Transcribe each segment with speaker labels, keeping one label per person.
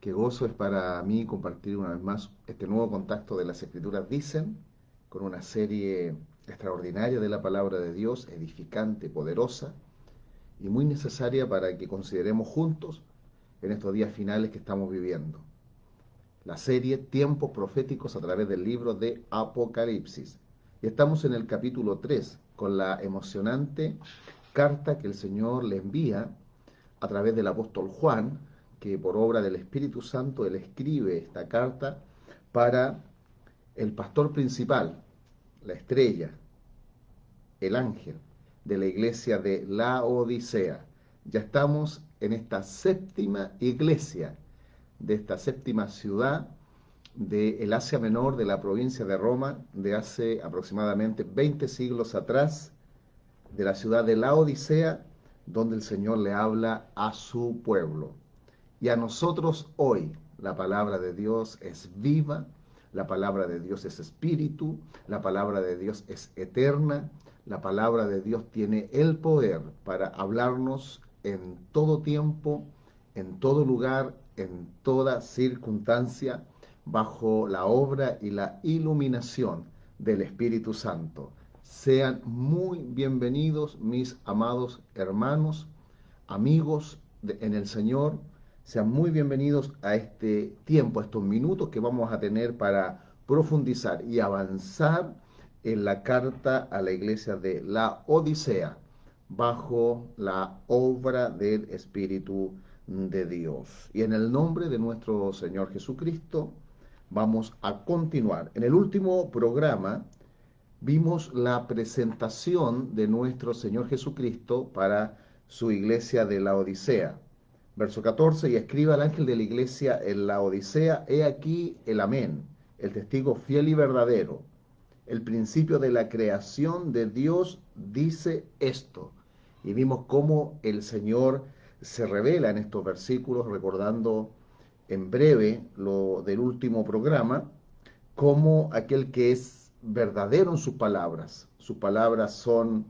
Speaker 1: Qué gozo es para mí compartir una vez más este nuevo contacto de las Escrituras Dicen, con una serie extraordinaria de la palabra de Dios, edificante, poderosa y muy necesaria para que consideremos juntos en estos días finales que estamos viviendo. La serie Tiempos Proféticos a través del libro de Apocalipsis. Y estamos en el capítulo 3 con la emocionante carta que el Señor le envía a través del apóstol Juan que por obra del Espíritu Santo él escribe esta carta para el pastor principal, la estrella, el ángel de la iglesia de la Odisea. Ya estamos en esta séptima iglesia de esta séptima ciudad del Asia Menor, de la provincia de Roma, de hace aproximadamente 20 siglos atrás, de la ciudad de la Odisea, donde el Señor le habla a su pueblo. Y a nosotros hoy la palabra de Dios es viva, la palabra de Dios es espíritu, la palabra de Dios es eterna, la palabra de Dios tiene el poder para hablarnos en todo tiempo, en todo lugar, en toda circunstancia, bajo la obra y la iluminación del Espíritu Santo. Sean muy bienvenidos mis amados hermanos, amigos en el Señor, sean muy bienvenidos a este tiempo, a estos minutos que vamos a tener para profundizar y avanzar en la carta a la iglesia de la Odisea bajo la obra del Espíritu de Dios. Y en el nombre de nuestro Señor Jesucristo vamos a continuar. En el último programa vimos la presentación de nuestro Señor Jesucristo para su iglesia de la Odisea. Verso 14, y escriba al ángel de la iglesia en la Odisea, he aquí el amén, el testigo fiel y verdadero. El principio de la creación de Dios dice esto. Y vimos cómo el Señor se revela en estos versículos, recordando en breve lo del último programa, como aquel que es verdadero en sus palabras. Sus palabras son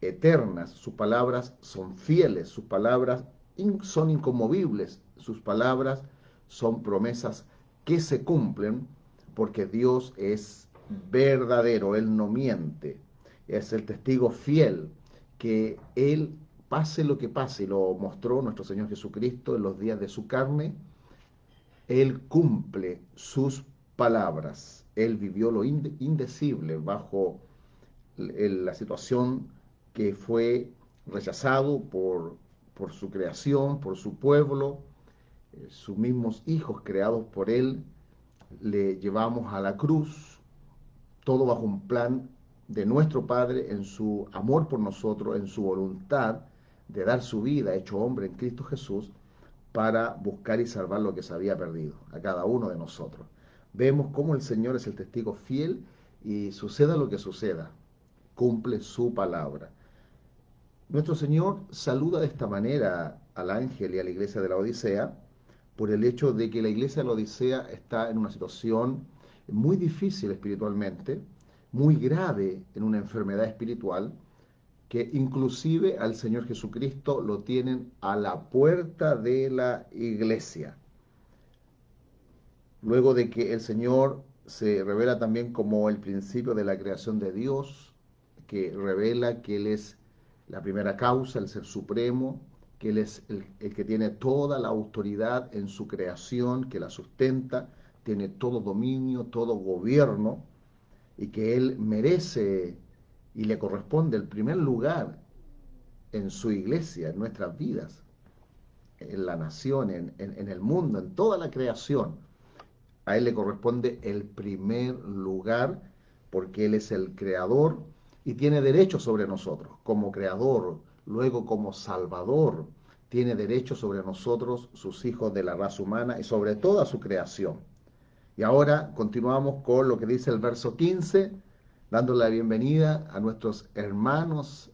Speaker 1: eternas, sus palabras son fieles, sus palabras son inconmovibles, sus palabras son promesas que se cumplen porque Dios es verdadero, Él no miente, es el testigo fiel que Él pase lo que pase, y lo mostró nuestro Señor Jesucristo en los días de su carne, Él cumple sus palabras, Él vivió lo indecible bajo la situación que fue rechazado por por su creación, por su pueblo, eh, sus mismos hijos creados por Él, le llevamos a la cruz, todo bajo un plan de nuestro Padre en su amor por nosotros, en su voluntad de dar su vida, hecho hombre en Cristo Jesús, para buscar y salvar lo que se había perdido, a cada uno de nosotros. Vemos cómo el Señor es el testigo fiel y suceda lo que suceda, cumple su palabra. Nuestro Señor saluda de esta manera al ángel y a la iglesia de la Odisea por el hecho de que la iglesia de la Odisea está en una situación muy difícil espiritualmente, muy grave en una enfermedad espiritual, que inclusive al Señor Jesucristo lo tienen a la puerta de la iglesia. Luego de que el Señor se revela también como el principio de la creación de Dios, que revela que Él es la primera causa, el ser supremo, que Él es el, que tiene toda la autoridad en su creación, que la sustenta, tiene todo dominio, todo gobierno, y que Él merece y le corresponde el primer lugar en su iglesia, en nuestras vidas, en la nación, en, en el mundo, en toda la creación. A Él le corresponde el primer lugar porque Él es el creador, y tiene derecho sobre nosotros como creador, luego como salvador, tiene derecho sobre nosotros, sus hijos de la raza humana y sobre toda su creación. Y ahora continuamos con lo que dice el verso 15, dando la bienvenida a nuestros hermanos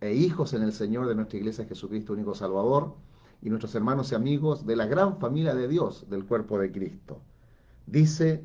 Speaker 1: e hijos en el Señor de nuestra iglesia Jesucristo único Salvador y nuestros hermanos y amigos de la gran familia de Dios del cuerpo de Cristo. Dice,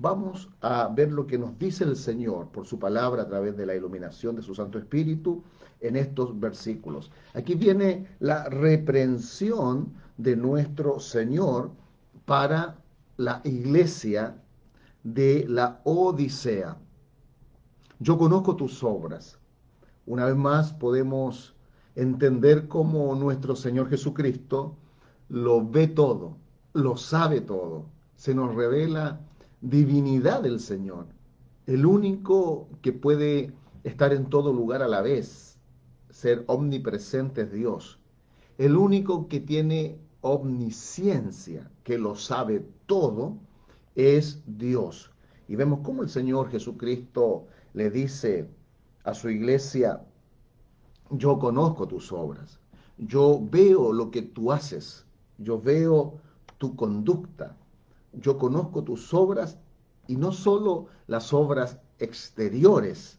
Speaker 1: Vamos a ver lo que nos dice el Señor por su palabra a través de la iluminación de su Santo Espíritu en estos versículos. Aquí viene la reprensión de nuestro Señor para la iglesia de la Odisea. Yo conozco tus obras. Una vez más podemos entender cómo nuestro Señor Jesucristo lo ve todo, lo sabe todo. Se nos revela divinidad del Señor, el único que puede estar en todo lugar a la vez, ser omnipresente es Dios, el único que tiene omnisciencia, que lo sabe todo, es Dios. Y vemos cómo el Señor Jesucristo le dice a su iglesia, yo conozco tus obras, yo veo lo que tú haces, yo veo tu conducta, yo conozco tus obras y no solo las obras exteriores,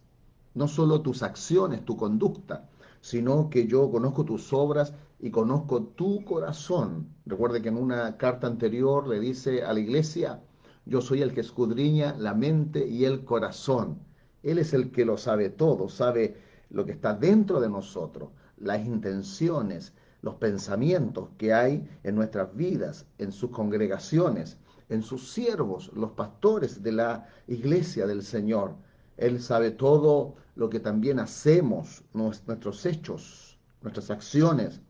Speaker 1: no solo tus acciones, tu conducta, sino que yo conozco tus obras y conozco tu corazón. Recuerde que en una carta anterior le dice a la iglesia, yo soy el que escudriña la mente y el corazón. Él es el que lo sabe todo, sabe lo que está dentro de nosotros, las intenciones, los pensamientos que hay en nuestras vidas, en sus congregaciones, en sus siervos, los pastores de la iglesia del Señor. Él sabe todo lo que también hacemos, nuestros hechos, nuestras acciones.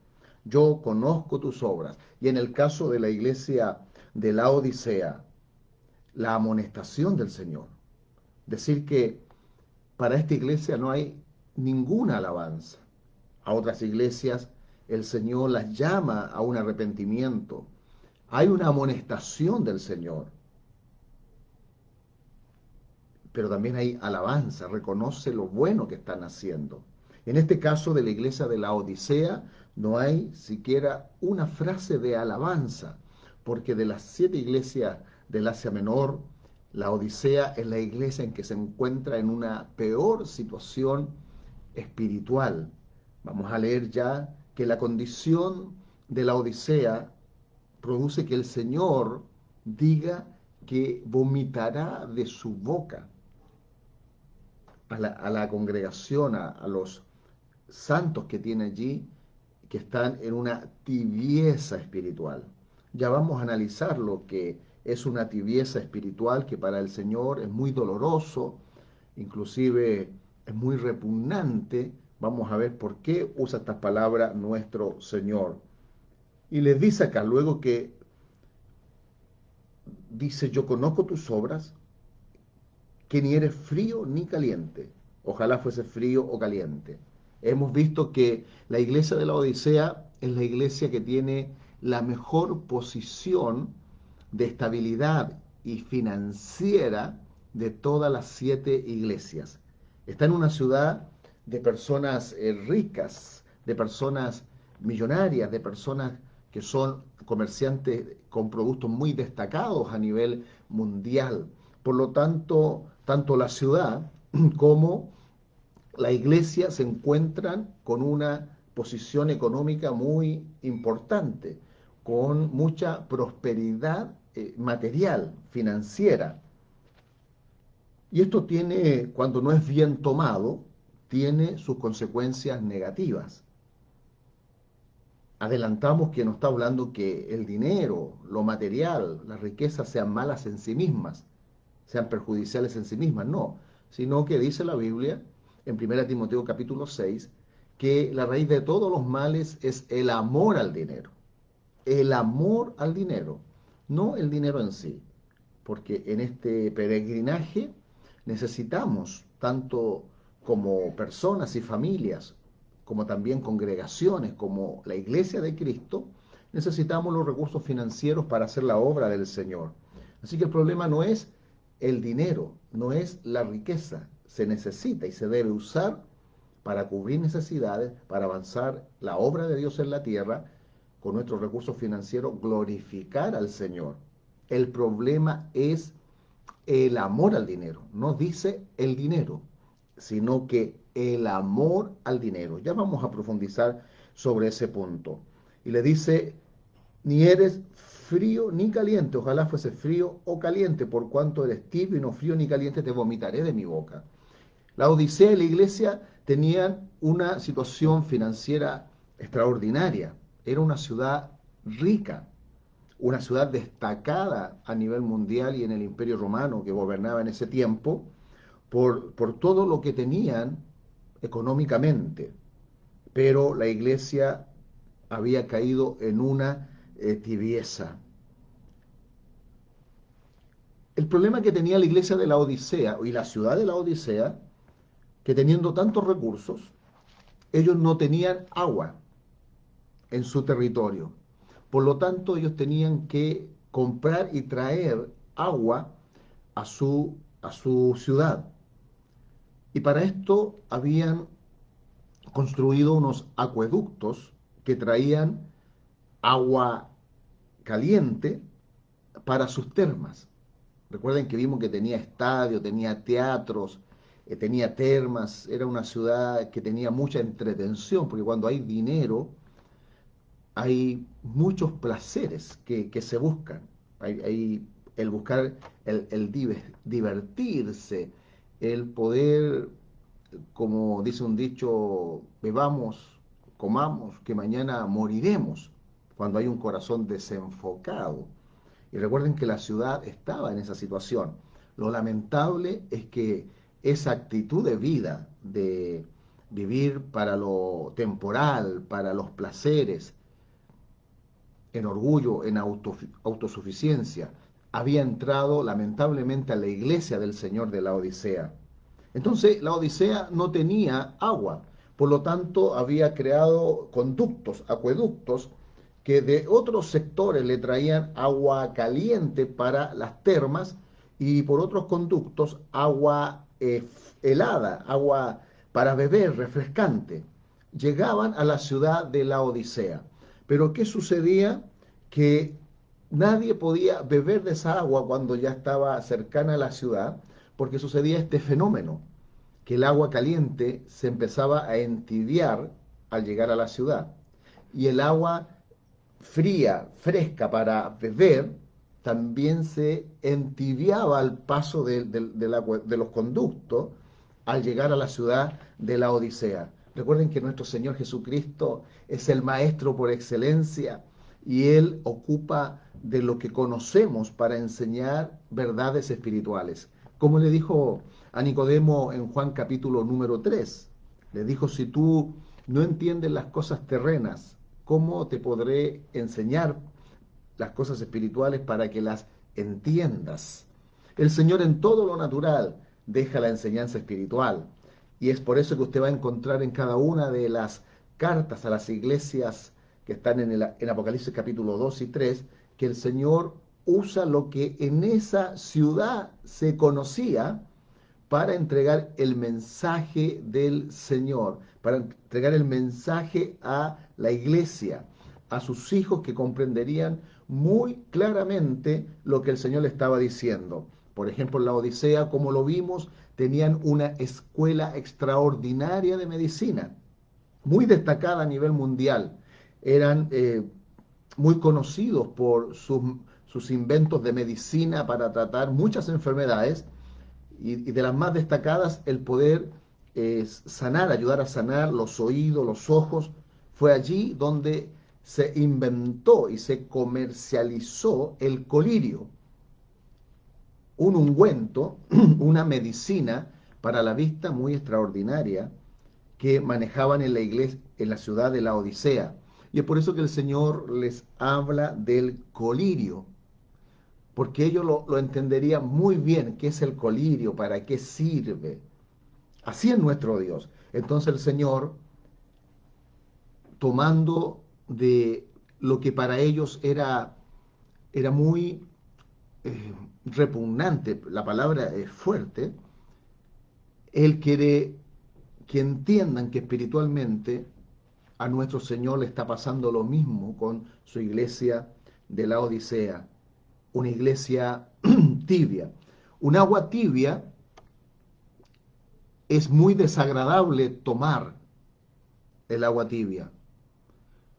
Speaker 1: Yo conozco tus obras. Y en el caso de la iglesia de la Odisea, la amonestación del Señor. Decir que para esta iglesia no hay ninguna alabanza. A otras iglesias el Señor las llama a un arrepentimiento. Hay una amonestación del Señor. Pero también hay alabanza, reconoce lo bueno que están haciendo. En este caso de la iglesia de la Odisea no hay siquiera una frase de alabanza, porque de las siete iglesias del Asia Menor, la Odisea es la iglesia en que se encuentra en una peor situación espiritual. Vamos a leer ya que la condición de la Odisea produce que el Señor diga que vomitará de su boca a la, congregación, a, los santos que tiene allí, que están en una tibieza espiritual. Ya vamos a analizar lo que es una tibieza espiritual que para el Señor es muy doloroso, inclusive es muy repugnante. Vamos a ver por qué usa esta palabra nuestro Señor. Y les dice acá luego que dice, yo conozco tus obras, que ni eres frío ni caliente. Ojalá fuese frío o caliente. Hemos visto que la iglesia de la Odisea es la iglesia que tiene la mejor posición de estabilidad y financiera de todas las siete iglesias. Está en una ciudad de personas eh, ricas, de personas millonarias, de personas que son comerciantes con productos muy destacados a nivel mundial. Por lo tanto, tanto la ciudad como la iglesia se encuentran con una posición económica muy importante, con mucha prosperidad eh, material, financiera. Y esto tiene, cuando no es bien tomado, tiene sus consecuencias negativas. Adelantamos que no está hablando que el dinero, lo material, las riquezas sean malas en sí mismas, sean perjudiciales en sí mismas, no, sino que dice la Biblia en 1 Timoteo capítulo 6 que la raíz de todos los males es el amor al dinero. El amor al dinero no el dinero en sí, porque en este peregrinaje necesitamos, tanto como personas y familias, como también congregaciones, como la iglesia de Cristo, necesitamos los recursos financieros para hacer la obra del Señor. Así que el problema no es el dinero, no es la riqueza, se necesita y se debe usar para cubrir necesidades, para avanzar la obra de Dios en la tierra, con nuestros recursos financieros glorificar al Señor. El problema es el amor al dinero, no dice el dinero, sino que el amor al dinero. Ya vamos a profundizar sobre ese punto. Y le dice, ni eres frío ni caliente, ojalá fuese frío o caliente, por cuanto eres tibio y no frío ni caliente, te vomitaré de mi boca. La Odisea y la iglesia tenían una situación financiera extraordinaria. Era una ciudad rica, una ciudad destacada a nivel mundial y en el imperio romano que gobernaba en ese tiempo, por, por todo lo que tenían económicamente. Pero la iglesia había caído en una eh, tibieza. El problema que tenía la iglesia de la Odisea y la ciudad de la Odisea, que teniendo tantos recursos, ellos no tenían agua en su territorio. Por lo tanto, ellos tenían que comprar y traer agua a su, a su ciudad. Y para esto habían construido unos acueductos que traían agua caliente para sus termas. Recuerden que vimos que tenía estadio, tenía teatros, eh, tenía termas, era una ciudad que tenía mucha entretención, porque cuando hay dinero, hay muchos placeres que, se buscan. Hay, el buscar, el, el, divertirse, el poder, como dice un dicho, bebamos, comamos, que mañana moriremos, cuando hay un corazón desenfocado. Y recuerden que la ciudad estaba en esa situación. Lo lamentable es que esa actitud de vida, de vivir para lo temporal, para los placeres, en orgullo, en autosuficiencia, había entrado lamentablemente a la iglesia del Señor de la Odisea. Entonces la Odisea no tenía agua, por lo tanto había creado conductos, acueductos, que de otros sectores le traían agua caliente para las termas y por otros conductos agua eh, helada, agua para beber, refrescante. Llegaban a la ciudad de la Odisea. Pero ¿qué sucedía? Que nadie podía beber de esa agua cuando ya estaba cercana a la ciudad, porque sucedía este fenómeno, que el agua caliente se empezaba a entibiar al llegar a la ciudad. Y el agua fría, fresca para beber, también se entibiaba al paso de, de los conductos al llegar a la ciudad de la Odisea. Recuerden que nuestro Señor Jesucristo es el Maestro por excelencia y Él ocupa de lo que conocemos para enseñar verdades espirituales. Como le dijo a Nicodemo en Juan capítulo número 3, le dijo, si tú no entiendes las cosas terrenas, ¿cómo te podré enseñar las cosas espirituales para que las entiendas? El Señor en todo lo natural deja la enseñanza espiritual. Y es por eso que usted va a encontrar en cada una de las cartas a las iglesias están en, el, en Apocalipsis capítulo 2 y 3, que el Señor usa lo que en esa ciudad se conocía para entregar el mensaje del Señor, para entregar el mensaje a la iglesia, a sus hijos que comprenderían muy claramente lo que el Señor le estaba diciendo. Por ejemplo, en la Odisea, como lo vimos, tenían una escuela extraordinaria de medicina, muy destacada a nivel mundial. Eran eh, muy conocidos por sus, sus, inventos de medicina para tratar muchas enfermedades y, de las más destacadas el poder eh, sanar, ayudar a sanar los oídos, los ojos. Fue allí donde se inventó y se comercializó el colirio un ungüento, una medicina para la vista muy extraordinaria que manejaban en la iglesia, en la ciudad de la Odisea. Y es por eso que el Señor les habla del colirio, porque ellos lo, lo entenderían muy bien qué es el colirio, para qué sirve. Así es nuestro Dios. Entonces el Señor, tomando de lo que para ellos era, era muy eh, repugnante, la palabra es fuerte, Él quiere que entiendan que espiritualmente a nuestro Señor le está pasando lo mismo con su iglesia de la Odisea, una iglesia tibia, Un agua tibia es muy desagradable tomar el agua tibia.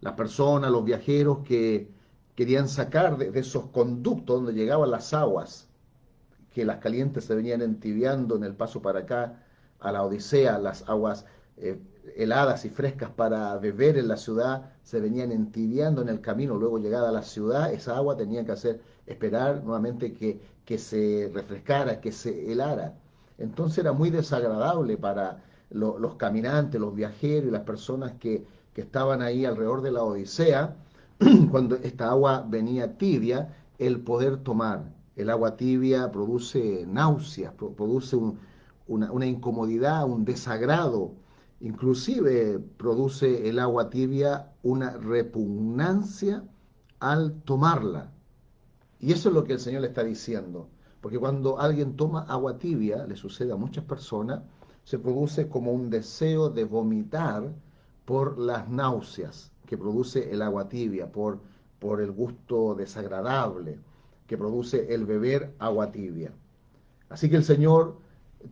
Speaker 1: Las personas, los viajeros que querían sacar de, esos conductos donde llegaban las aguas, que las calientes se venían entibiando en el paso para acá a la Odisea, las aguas eh, heladas y frescas para beber en la ciudad se venían entibiando en el camino, luego llegada a la ciudad, esa agua tenía que hacer esperar nuevamente que, que se refrescara, que se helara. Entonces era muy desagradable para los caminantes, los viajeros y las personas que, que estaban ahí alrededor de la Odisea, cuando esta agua venía tibia, el poder tomar. El agua tibia produce náuseas, produce una, una, incomodidad, un desagrado. Inclusive produce el agua tibia una repugnancia al tomarla. Y eso es lo que el Señor le está diciendo. Porque cuando alguien toma agua tibia, le sucede a muchas personas, se produce como un deseo de vomitar por las náuseas que produce el agua tibia, por, por el gusto desagradable que produce el beber agua tibia. Así que el Señor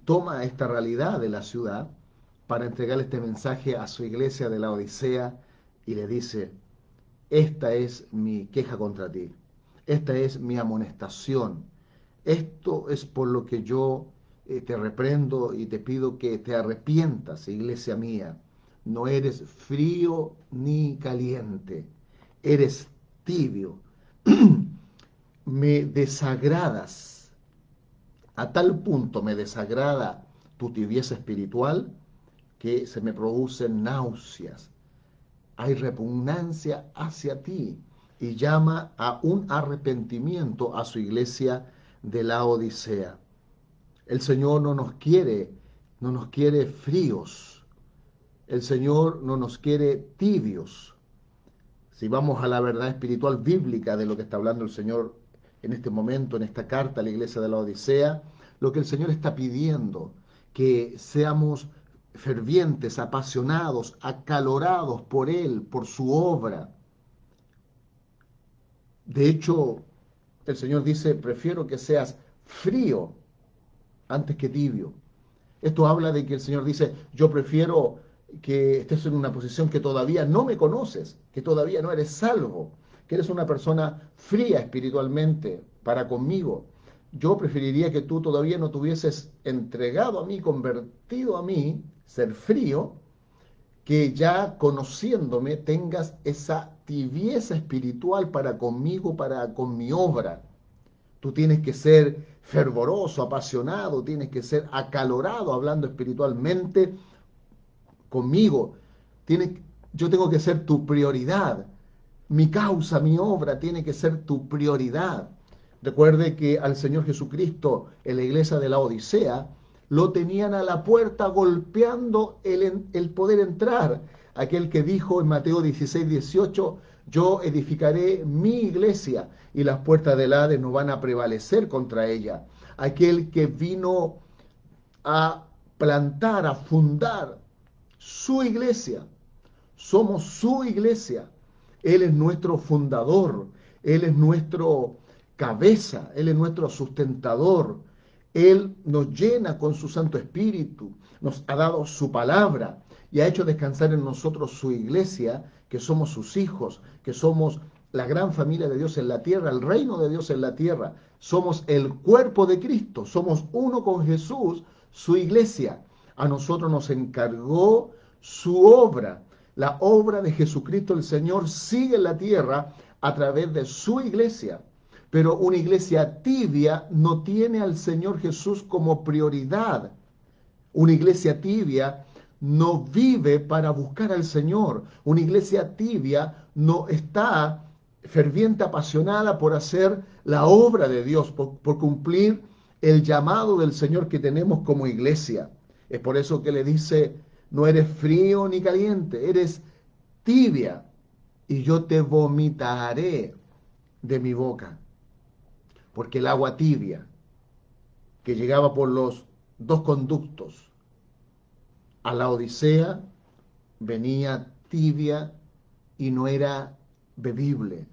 Speaker 1: toma esta realidad de la ciudad para entregarle este mensaje a su iglesia de la Odisea y le dice, esta es mi queja contra ti, esta es mi amonestación, esto es por lo que yo eh, te reprendo y te pido que te arrepientas, iglesia mía. No eres frío ni caliente, eres tibio. me desagradas. A tal punto me desagrada tu tibieza espiritual que se me producen náuseas. Hay repugnancia hacia ti y llama a un arrepentimiento a su iglesia de la Odisea. El Señor no nos quiere, no nos quiere fríos. El Señor no nos quiere tibios. Si vamos a la verdad espiritual bíblica de lo que está hablando el Señor en este momento, en esta carta a la iglesia de la Odisea, lo que el Señor está pidiendo, que seamos fervientes, apasionados, acalorados por Él, por su obra. De hecho, el Señor dice, prefiero que seas frío antes que tibio. Esto habla de que el Señor dice, yo prefiero que estés en una posición que todavía no me conoces, que todavía no eres salvo, que eres una persona fría espiritualmente para conmigo. Yo preferiría que tú todavía no tuvieses entregado a mí, convertido a mí, ser frío, que ya conociéndome tengas esa tibieza espiritual para conmigo, para con mi obra. Tú tienes que ser fervoroso, apasionado, tienes que ser acalorado hablando espiritualmente conmigo. Tienes, yo tengo que ser tu prioridad. Mi causa, mi obra tiene que ser tu prioridad. Recuerde que al Señor Jesucristo en la iglesia de la Odisea lo tenían a la puerta golpeando el, el poder entrar aquel que dijo en Mateo 16, 18, yo edificaré mi iglesia y las puertas del Hades no van a prevalecer contra ella. Aquel que vino a plantar, a fundar su iglesia. Somos su iglesia. Él es nuestro fundador. Él es nuestro cabeza. Él es nuestro sustentador. Él nos llena con su Santo Espíritu. Nos ha dado su palabra y ha hecho descansar en nosotros su iglesia, que somos sus hijos, que somos la gran familia de Dios en la tierra, el reino de Dios en la tierra. Somos el cuerpo de Cristo, somos uno con Jesús, su iglesia. A nosotros nos encargó su obra. La obra de Jesucristo el Señor sigue en la tierra a través de su iglesia. Pero una iglesia tibia no tiene al Señor Jesús como prioridad. Una iglesia tibia no vive para buscar al Señor. Una iglesia tibia no está ferviente, apasionada por hacer la obra de Dios, por, cumplir el llamado del Señor que tenemos como iglesia. Es por eso que le dice, no eres frío ni caliente, eres tibia y yo te vomitaré de mi boca. Porque el agua tibia que llegaba por los dos conductos a la Odisea venía tibia y no era bebible.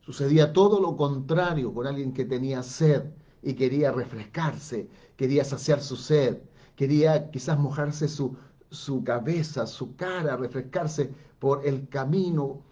Speaker 1: Sucedía todo lo contrario con alguien que tenía sed y quería refrescarse, quería saciar su sed, quería quizás mojarse su, su cabeza, su cara, refrescarse por el camino.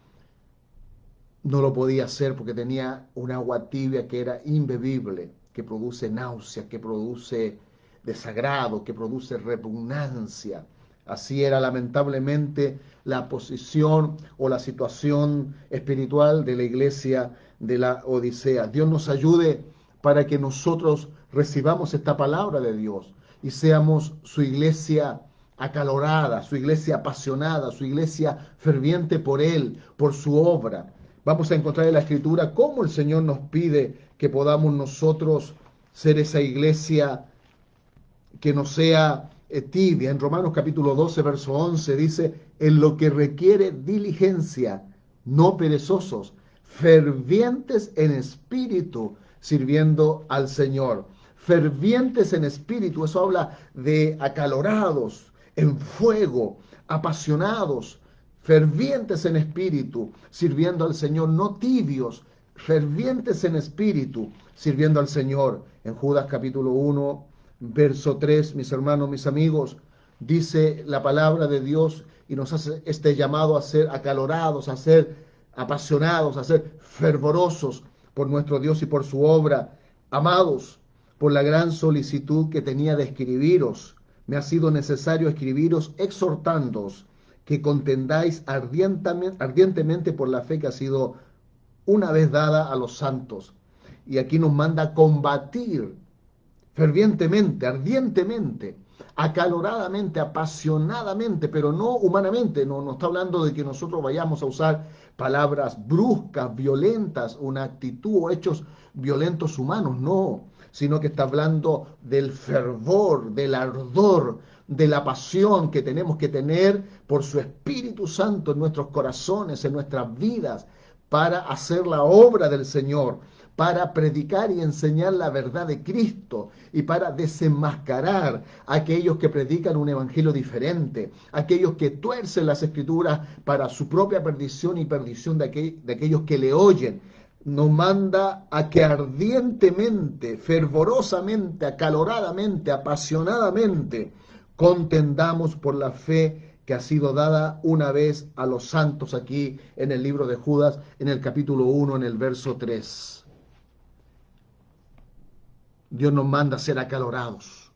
Speaker 1: No lo podía hacer porque tenía un agua tibia que era imbebible, que produce náusea, que produce desagrado, que produce repugnancia. Así era lamentablemente la posición o la situación espiritual de la iglesia de la Odisea. Dios nos ayude para que nosotros recibamos esta palabra de Dios y seamos su iglesia acalorada, su iglesia apasionada, su iglesia ferviente por Él, por su obra. Vamos a encontrar en la Escritura cómo el Señor nos pide que podamos nosotros ser esa iglesia que no sea eh, tibia. En Romanos capítulo 12, verso 11 dice, en lo que requiere diligencia, no perezosos, fervientes en espíritu, sirviendo al Señor. Fervientes en espíritu, eso habla de acalorados, en fuego, apasionados, fervientes en espíritu, sirviendo al Señor, no tibios, fervientes en espíritu, sirviendo al Señor. En Judas capítulo 1, verso 3, mis hermanos, mis amigos, dice la palabra de Dios y nos hace este llamado a ser acalorados, a ser apasionados, a ser fervorosos por nuestro Dios y por su obra. Amados, por la gran solicitud que tenía de escribiros, me ha sido necesario escribiros exhortándoos que contendáis ardientemente por la fe que ha sido una vez dada a los santos. Y aquí nos manda combatir fervientemente, ardientemente, acaloradamente, apasionadamente, pero no humanamente. No, no está hablando de que nosotros vayamos a usar palabras bruscas, violentas, una actitud o hechos violentos humanos, no, sino que está hablando del fervor, del ardor, de la pasión que tenemos que tener por su Espíritu Santo en nuestros corazones, en nuestras vidas, para hacer la obra del Señor para predicar y enseñar la verdad de Cristo y para desenmascarar a aquellos que predican un evangelio diferente, aquellos que tuercen las escrituras para su propia perdición y perdición de, de aquellos que le oyen. Nos manda a que ardientemente, fervorosamente, acaloradamente, apasionadamente, contendamos por la fe que ha sido dada una vez a los santos aquí en el libro de Judas, en el capítulo 1, en el verso 3. Dios nos manda a ser acalorados,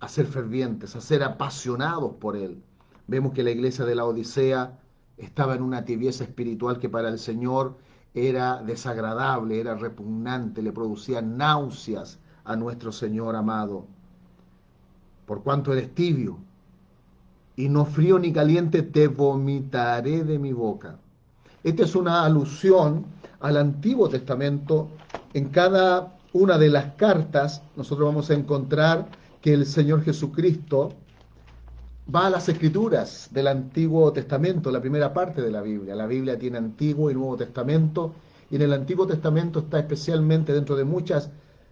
Speaker 1: a ser fervientes, a ser apasionados por Él. Vemos que la iglesia de la Odisea estaba en una tibieza espiritual que para el Señor era desagradable, era repugnante, le producía náuseas a nuestro Señor amado. Por cuanto eres tibio y no frío ni caliente, te vomitaré de mi boca. Esta es una alusión al Antiguo Testamento en cada una de las cartas, nosotros vamos a encontrar que el Señor Jesucristo va a las escrituras del Antiguo Testamento, la primera parte de la Biblia. La Biblia tiene Antiguo y Nuevo Testamento, y en el Antiguo Testamento está especialmente dentro de muchas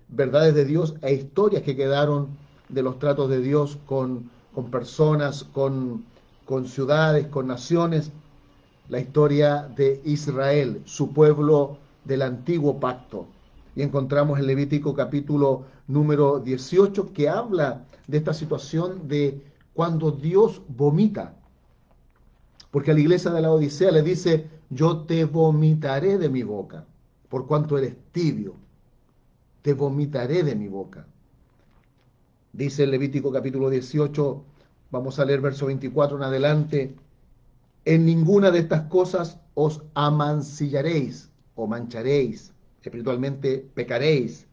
Speaker 1: verdades de Dios e historias que quedaron de los tratos de Dios con, con personas, con, con ciudades, con naciones, la historia de Israel, su pueblo del antiguo pacto y encontramos en Levítico capítulo número 18 que habla de esta situación de cuando Dios vomita. Porque a la iglesia de la Odisea le dice, yo te vomitaré de mi boca, por cuanto eres tibio, te vomitaré de mi boca. Dice el Levítico capítulo 18, vamos a leer verso 24 en adelante, en ninguna de estas cosas os amancillaréis o mancharéis, espiritualmente pecaréis,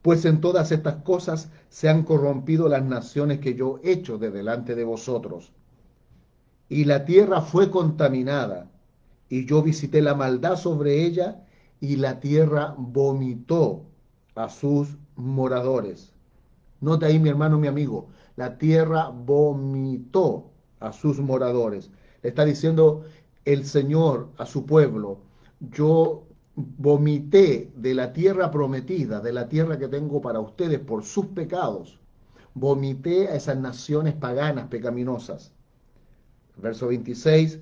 Speaker 1: pues en todas estas cosas se han corrompido las naciones que yo he hecho de delante de vosotros. Y la tierra fue contaminada, y yo visité la maldad sobre ella, y la tierra vomitó a sus moradores. Nota ahí, mi hermano, mi amigo, la tierra vomitó a sus moradores. Le está diciendo el Señor a su pueblo, yo vomité de la tierra prometida, de la tierra que tengo para ustedes por sus pecados, vomité a esas naciones paganas, pecaminosas. Verso 26,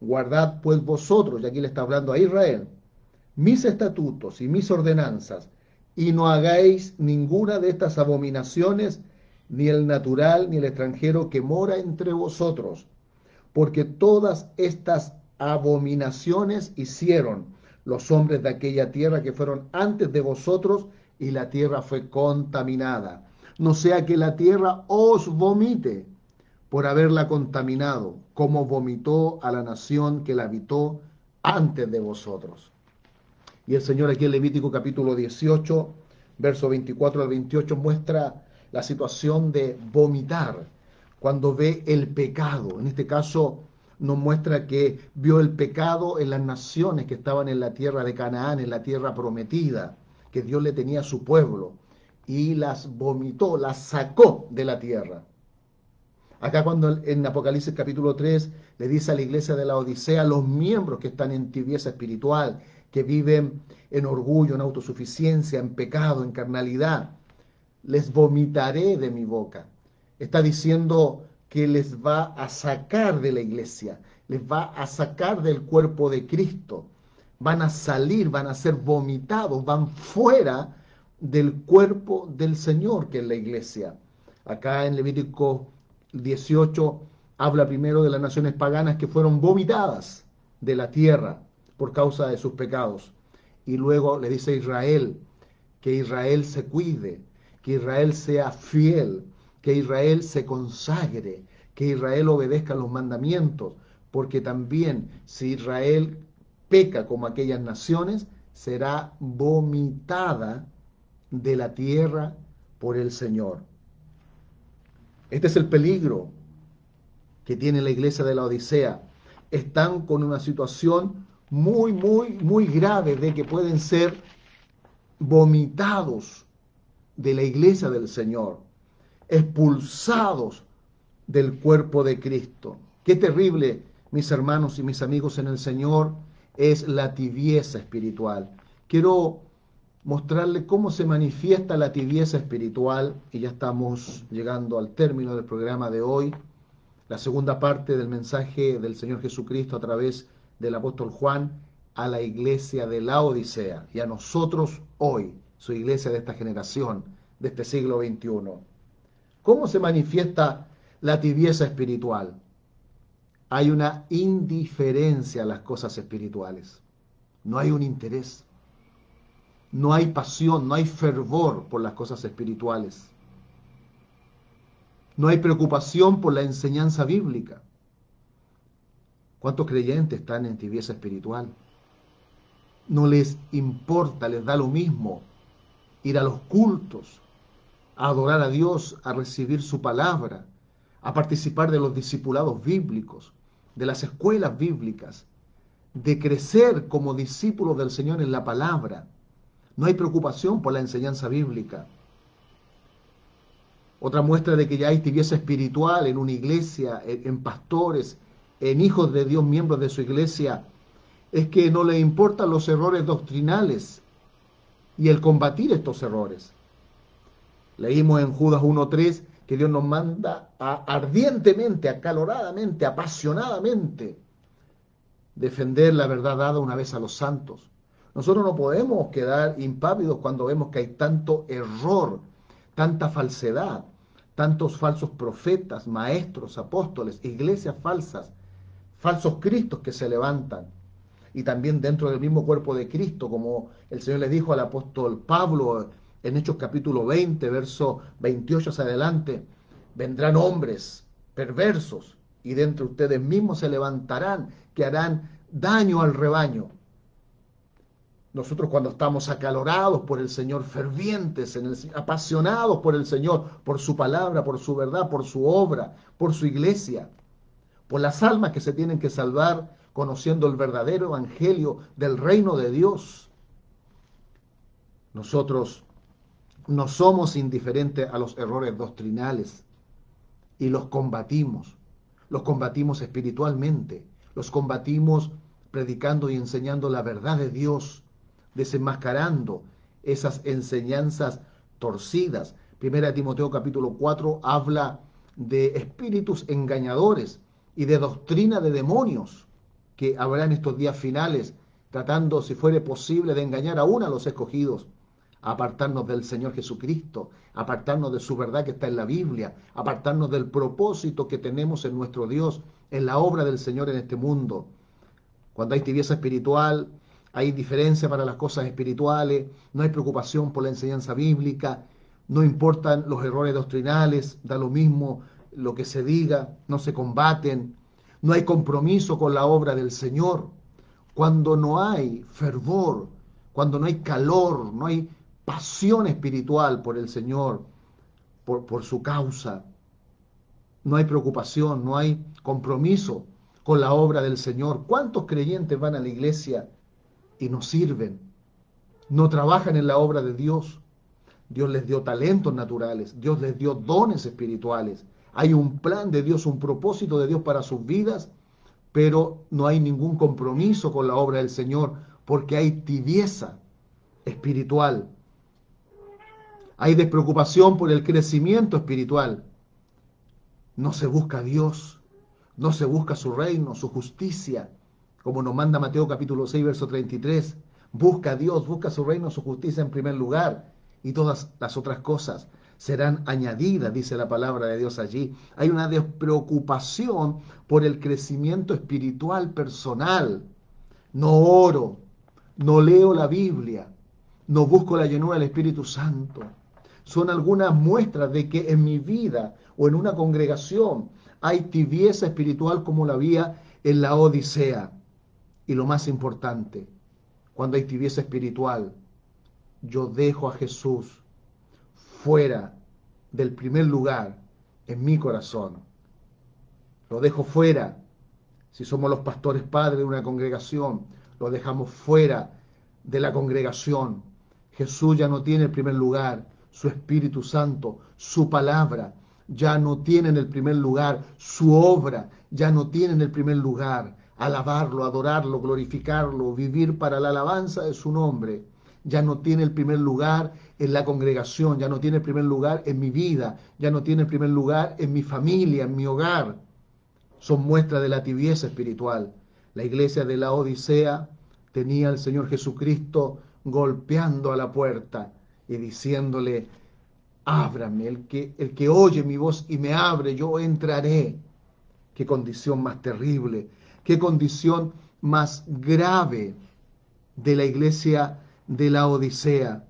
Speaker 1: guardad pues vosotros, y aquí le está hablando a Israel, mis estatutos y mis ordenanzas, y no hagáis ninguna de estas abominaciones, ni el natural, ni el extranjero que mora entre vosotros, porque todas estas abominaciones hicieron los hombres de aquella tierra que fueron antes de vosotros, y la tierra fue contaminada. No sea que la tierra os vomite por haberla contaminado, como vomitó a la nación que la habitó antes de vosotros. Y el Señor aquí en Levítico capítulo 18, verso 24 al 28, muestra la situación de vomitar cuando ve el pecado. En este caso nos muestra que vio el pecado en las naciones que estaban en la tierra de Canaán, en la tierra prometida, que Dios le tenía a su pueblo, y las vomitó, las sacó de la tierra. Acá cuando en Apocalipsis capítulo 3 le dice a la iglesia de la Odisea, los miembros que están en tibieza espiritual, que viven en orgullo, en autosuficiencia, en pecado, en carnalidad, les vomitaré de mi boca. Está diciendo que les va a sacar de la iglesia, les va a sacar del cuerpo de Cristo. Van a salir, van a ser vomitados, van fuera del cuerpo del Señor, que es la iglesia. Acá en Levítico 18 habla primero de las naciones paganas que fueron vomitadas de la tierra por causa de sus pecados. Y luego le dice a Israel que Israel se cuide, que Israel sea fiel, que Israel se consagre, que Israel obedezca los mandamientos, porque también si Israel peca como aquellas naciones, será vomitada de la tierra por el Señor. Este es el peligro que tiene la iglesia de la Odisea. Están con una situación muy, muy, muy grave de que pueden ser vomitados de la iglesia del Señor, expulsados del cuerpo de Cristo. Qué terrible, mis hermanos y mis amigos en el Señor, es la tibieza espiritual. Quiero mostrarle cómo se manifiesta la tibieza espiritual y ya estamos llegando al término del programa de hoy, la segunda parte del mensaje del Señor Jesucristo a través del apóstol Juan a la iglesia de la Odisea y a nosotros hoy, su iglesia de esta generación, de este siglo XXI. ¿Cómo se manifiesta la tibieza espiritual? Hay una indiferencia a las cosas espirituales, no hay un interés no hay pasión, no hay fervor por las cosas espirituales. No hay preocupación por la enseñanza bíblica. ¿Cuántos creyentes están en tibieza espiritual? No les importa, les da lo mismo ir a los cultos, a adorar a Dios, a recibir su palabra, a participar de los discipulados bíblicos, de las escuelas bíblicas, de crecer como discípulos del Señor en la palabra, no hay preocupación por la enseñanza bíblica. Otra muestra de que ya hay tibieza espiritual en una iglesia, en, pastores, en hijos de Dios, miembros de su iglesia, es que no le importan los errores doctrinales y el combatir estos errores. Leímos en Judas 1.3 que Dios nos manda a ardientemente, acaloradamente, apasionadamente defender la verdad dada una vez a los santos. Nosotros no podemos quedar impávidos cuando vemos que hay tanto error, tanta falsedad, tantos falsos profetas, maestros, apóstoles, iglesias falsas, falsos cristos que se levantan. Y también dentro del mismo cuerpo de Cristo, como el Señor le dijo al apóstol Pablo en Hechos capítulo 20, verso 28 hacia adelante, vendrán hombres perversos y dentro de ustedes mismos se levantarán que harán daño al rebaño. Nosotros cuando estamos acalorados por el Señor, fervientes, en el, apasionados por el Señor, por su palabra, por su verdad, por su obra, por su iglesia, por las almas que se tienen que salvar conociendo el verdadero evangelio del reino de Dios. Nosotros no somos indiferentes a los errores doctrinales y los combatimos. Los combatimos espiritualmente, los combatimos predicando y enseñando la verdad de Dios desenmascarando esas enseñanzas torcidas. Primera Timoteo capítulo 4 habla de espíritus engañadores y de doctrina de demonios que habrá en estos días finales, tratando, si fuere posible, de engañar aún a los escogidos, apartarnos del Señor Jesucristo, apartarnos de su verdad que está en la Biblia, apartarnos del propósito que tenemos en nuestro Dios, en la obra del Señor en este mundo. Cuando hay tibieza espiritual, hay diferencia para las cosas espirituales, no hay preocupación por la enseñanza bíblica, no importan los errores doctrinales, da lo mismo lo que se diga, no se combaten, no hay compromiso con la obra del Señor. Cuando no hay fervor, cuando no hay calor, no hay pasión espiritual por el Señor, por, por su causa, no hay preocupación, no hay compromiso con la obra del Señor. ¿Cuántos creyentes van a la iglesia y no sirven? No trabajan en la obra de Dios. Dios les dio talentos naturales, Dios les dio dones espirituales. Hay un plan de Dios, un propósito de Dios para sus vidas, pero no hay ningún compromiso con la obra del Señor porque hay tibieza espiritual. Hay despreocupación por el crecimiento espiritual. No se busca a Dios, no se busca su reino, su justicia, como nos manda Mateo capítulo 6, verso 33. Busca a Dios, busca su reino, su justicia en primer lugar y todas las otras cosas serán añadidas, dice la palabra de Dios allí. Hay una despreocupación por el crecimiento espiritual personal. No oro, no leo la Biblia, no busco la llenura del Espíritu Santo. Son algunas muestras de que en mi vida o en una congregación hay tibieza espiritual como la había en la Odisea. Y lo más importante, cuando hay tibieza espiritual, yo dejo a Jesús fuera del primer lugar en mi corazón. Lo dejo fuera. Si somos los pastores padres de una congregación, lo dejamos fuera de la congregación. Jesús ya no tiene el primer lugar, su Espíritu Santo, su palabra ya no tiene en el primer lugar, su obra ya no tiene en el primer lugar. Alabarlo, adorarlo, glorificarlo, vivir para la alabanza de su nombre ya no tiene el primer lugar en la congregación, ya no tiene el primer lugar en mi vida, ya no tiene el primer lugar en mi familia, en mi hogar. Son muestras de la tibieza espiritual. La iglesia de la Odisea tenía al Señor Jesucristo golpeando a la puerta y diciéndole, ábrame, el que, el que oye mi voz y me abre, yo entraré. Qué condición más terrible, qué condición más grave de la iglesia de la Odisea.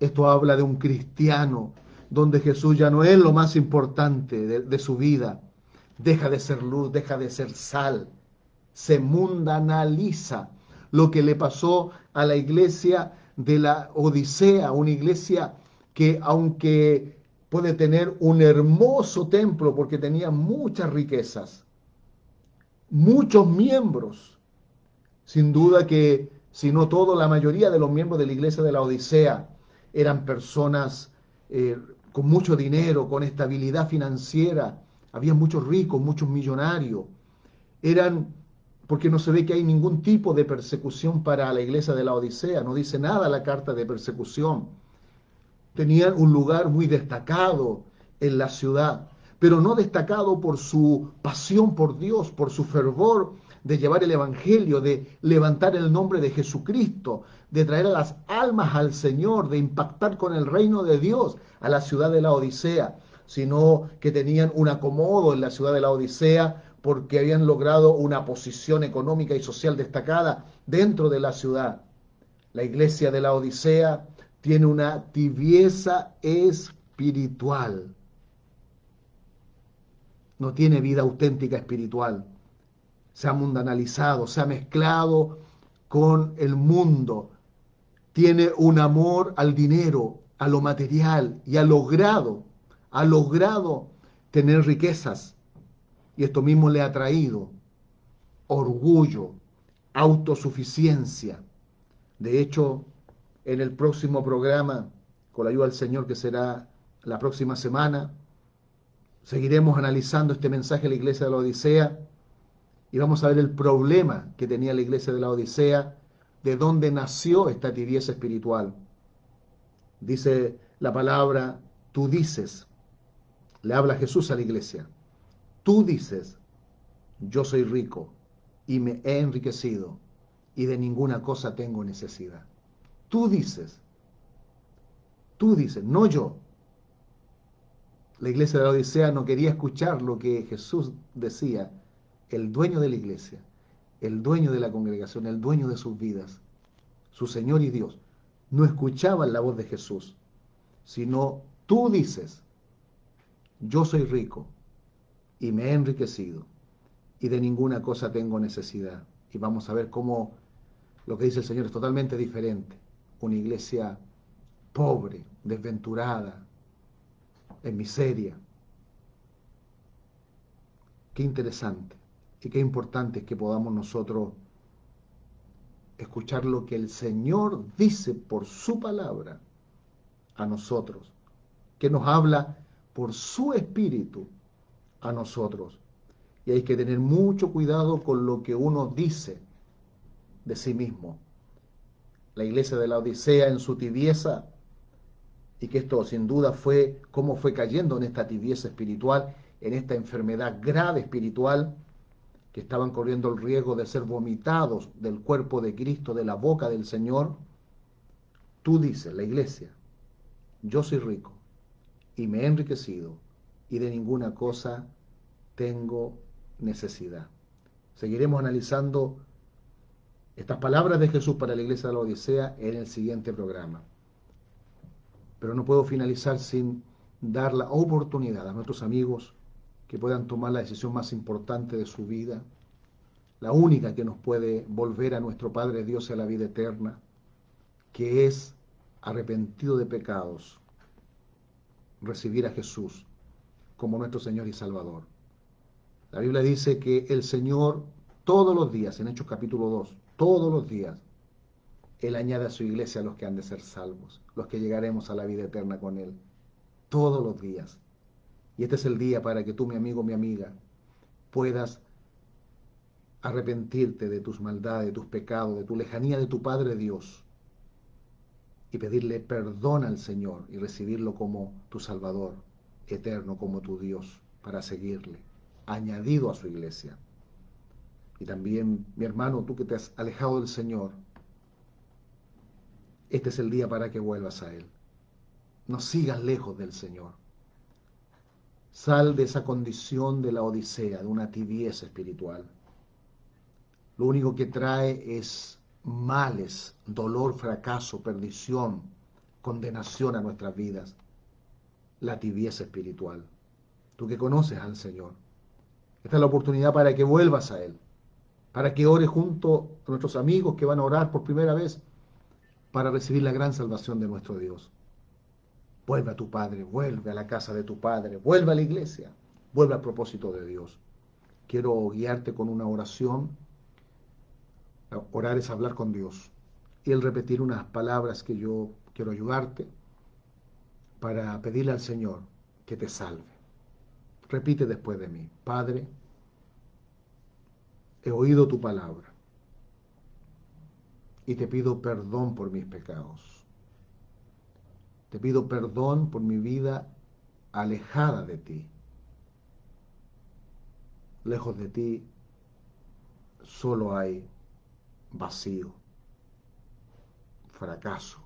Speaker 1: Esto habla de un cristiano donde Jesús ya no es lo más importante de, su vida. Deja de ser luz, deja de ser sal. Se mundanaliza lo que le pasó a la iglesia de la Odisea, una iglesia que aunque puede tener un hermoso templo porque tenía muchas riquezas, muchos miembros, sin duda que sino todo, la mayoría de los miembros de la iglesia de la Odisea eran personas eh, con mucho dinero, con estabilidad financiera, había muchos ricos, muchos millonarios, eran, porque no se ve que hay ningún tipo de persecución para la iglesia de la Odisea, no dice nada la carta de persecución, tenían un lugar muy destacado en la ciudad, pero no destacado por su pasión por Dios, por su fervor de llevar el Evangelio, de levantar el nombre de Jesucristo, de traer a las almas al Señor, de impactar con el reino de Dios a la ciudad de la Odisea, sino que tenían un acomodo en la ciudad de la Odisea porque habían logrado una posición económica y social destacada dentro de la ciudad. La iglesia de la Odisea tiene una tibieza espiritual. No tiene vida auténtica espiritual se ha mundanalizado, se ha mezclado con el mundo, tiene un amor al dinero, a lo material y ha logrado, ha logrado tener riquezas. Y esto mismo le ha traído orgullo, autosuficiencia. De hecho, en el próximo programa, con la ayuda del Señor que será la próxima semana, seguiremos analizando este mensaje de la iglesia de la Odisea y vamos a ver el problema que tenía la iglesia de la Odisea, de dónde nació esta tibieza espiritual. Dice la palabra, tú dices, le habla Jesús a la iglesia, tú dices, yo soy rico y me he enriquecido y de ninguna cosa tengo necesidad. Tú dices, Tú dices, no yo. La iglesia de la Odisea no quería escuchar lo que Jesús decía, el dueño de la iglesia, el dueño de la congregación, el dueño de sus vidas, su Señor y Dios. No escuchaban la voz de Jesús, sino tú dices, yo soy rico y me he enriquecido y de ninguna cosa tengo necesidad. Y vamos a ver cómo lo que dice el Señor es totalmente diferente. Una iglesia pobre, desventurada, en miseria. Qué interesante y qué importante es que podamos nosotros escuchar lo que el Señor dice por su palabra a nosotros, que nos habla por su espíritu a nosotros. Y hay que tener mucho cuidado con lo que uno dice de sí mismo. La iglesia de la Odisea en su tibieza, y que esto sin duda fue cómo fue cayendo en esta tibieza espiritual, en esta enfermedad grave espiritual, que estaban corriendo el riesgo de ser vomitados del cuerpo de Cristo, de la boca del Señor, tú dices, la iglesia, yo soy rico y me he enriquecido y de ninguna cosa tengo necesidad. Seguiremos analizando estas palabras de Jesús para la iglesia de la Odisea en el siguiente programa. Pero no puedo finalizar sin dar la oportunidad a nuestros amigos que puedan tomar la decisión más importante de su vida, la única que nos puede volver a nuestro Padre Dios y a la vida eterna, que es arrepentido de pecados, recibir a Jesús como nuestro Señor y Salvador. La Biblia dice que el Señor todos los días, en Hechos capítulo 2, todos los días, Él añade a su iglesia a los que han de ser salvos, los que llegaremos a la vida eterna con Él, todos los días. Y este es el día para que tú, mi amigo, mi amiga, puedas arrepentirte de tus maldades, de tus pecados, de tu lejanía de tu Padre Dios y pedirle perdón al Señor y recibirlo como tu Salvador eterno, como tu Dios, para seguirle, añadido a su iglesia. Y también, mi hermano, tú que te has alejado del Señor, este es el día para que vuelvas a Él. No sigas lejos del Señor. Sal de esa condición de la odisea, de una tibieza espiritual. Lo único que trae es males, dolor, fracaso, perdición, condenación a nuestras vidas. La tibieza espiritual. Tú que conoces al Señor. Esta es la oportunidad para que vuelvas a Él para que ore junto a nuestros amigos que van a orar por primera vez para recibir la gran salvación de nuestro Dios. Vuelve a tu Padre, vuelve a la casa de tu Padre, vuelve a la iglesia, vuelve al propósito de Dios. Quiero guiarte con una oración. Orar es hablar con Dios y el repetir unas palabras que yo quiero ayudarte para pedirle al Señor que te salve. Repite después de mí, Padre, he oído tu palabra y te pido perdón por mis pecados. Te pido perdón por mi vida alejada de ti. Lejos de ti solo hay vacío, fracaso,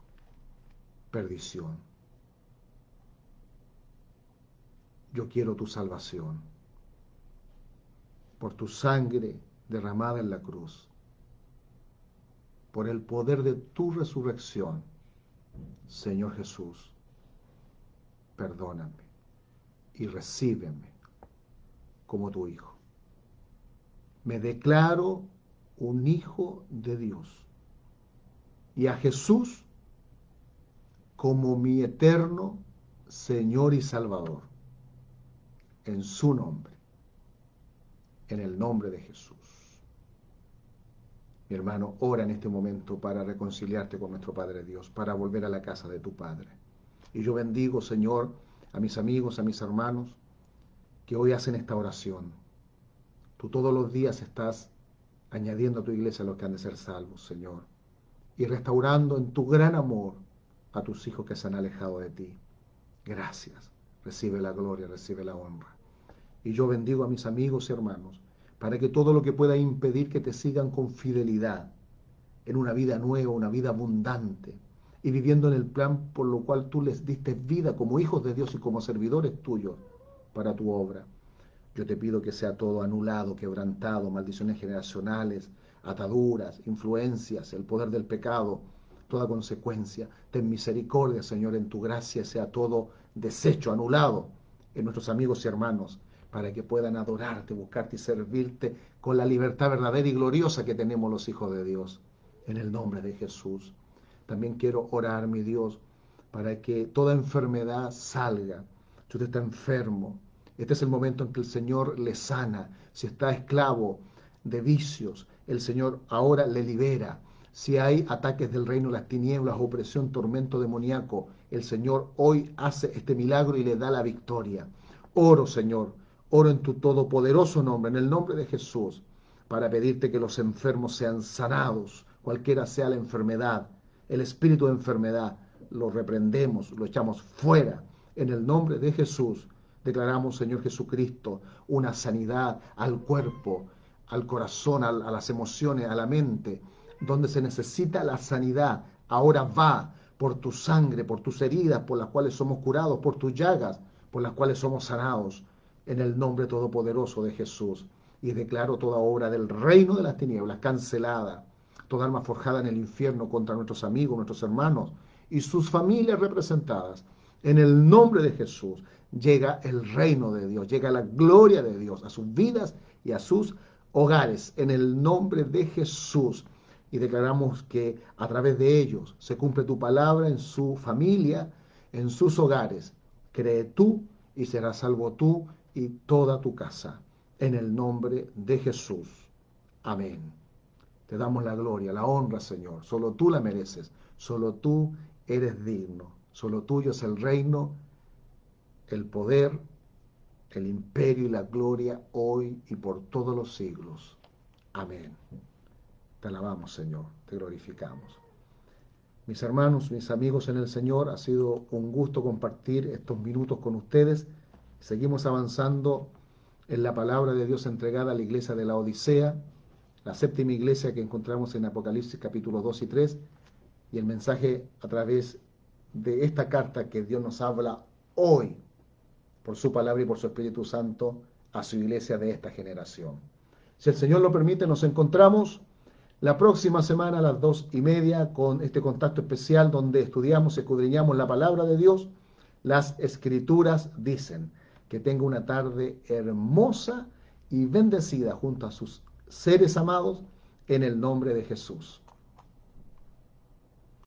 Speaker 1: perdición. Yo quiero tu salvación. Por tu sangre derramada en la cruz, por el poder de tu resurrección, Señor Jesús, perdóname y recíbeme como tu Hijo. Me declaro un Hijo de Dios y a Jesús como mi eterno Señor y Salvador, en su nombre, en el nombre de Jesús. Mi hermano, ora en este momento para reconciliarte con nuestro Padre Dios, para volver a la casa de tu Padre. Y yo bendigo, Señor, a mis amigos, a mis hermanos, que hoy hacen esta oración. Tú todos los días estás añadiendo a tu iglesia los que han de ser salvos, Señor, y restaurando en tu gran amor a tus hijos que se han alejado de ti. Gracias. Recibe la gloria, recibe la honra. Y yo bendigo a mis amigos y hermanos para que todo lo que pueda impedir que te sigan con fidelidad en una vida nueva, una vida abundante, y viviendo en el plan por lo cual tú les diste vida como hijos de Dios y como servidores tuyos para tu obra. Yo te pido que sea todo anulado, quebrantado, maldiciones generacionales, ataduras, influencias, el poder del pecado, toda consecuencia. Ten misericordia, Señor, en tu gracia sea todo deshecho, anulado en nuestros amigos y hermanos, para que puedan adorarte, buscarte y servirte con la libertad verdadera y gloriosa que tenemos los hijos de Dios. En el nombre de Jesús. También quiero orar, mi Dios, para que toda enfermedad salga. Si usted está enfermo, este es el momento en que el Señor le sana. Si está esclavo de vicios, el Señor ahora le libera. Si hay ataques del reino, las tinieblas, opresión, tormento demoníaco, el Señor hoy hace este milagro y le da la victoria. Oro, Señor, oro en tu todopoderoso nombre, en el nombre de Jesús, para pedirte que los enfermos sean sanados, cualquiera sea la enfermedad, el espíritu de enfermedad, lo reprendemos, lo echamos fuera, en el nombre de Jesús Declaramos, Señor Jesucristo, una sanidad al cuerpo, al corazón, a, las emociones, a la mente, donde se necesita la sanidad. Ahora va por tu sangre, por tus heridas, por las cuales somos curados, por tus llagas, por las cuales somos sanados, en el nombre todopoderoso de Jesús. Y declaro toda obra del reino de las tinieblas cancelada, toda alma forjada en el infierno contra nuestros amigos, nuestros hermanos y sus familias representadas. En el nombre de Jesús llega el reino de Dios, llega la gloria de Dios a sus vidas y a sus hogares, en el nombre de Jesús. Y declaramos que a través de ellos se cumple tu palabra en su familia, en sus hogares. Cree tú y serás salvo tú y toda tu casa. En el nombre de Jesús. Amén. Te damos la gloria, la honra, Señor. Solo tú la mereces. Solo tú eres digno. Solo tuyo es el reino el poder, el imperio y la gloria hoy y por todos los siglos. Amén. Te alabamos, Señor, te glorificamos. Mis hermanos, mis amigos en el Señor, ha sido un gusto compartir estos minutos con ustedes. Seguimos avanzando en la palabra de Dios entregada a la iglesia de la Odisea, la séptima iglesia que encontramos en Apocalipsis capítulos 2 y 3, y el mensaje a través de esta carta que Dios nos habla hoy por su palabra y por su Espíritu Santo a su iglesia de esta generación. Si el Señor lo permite, nos encontramos la próxima semana a las dos y media con este contacto especial donde estudiamos escudriñamos la palabra de Dios. Las escrituras dicen que tenga una tarde hermosa y bendecida junto a sus seres amados en el nombre de Jesús.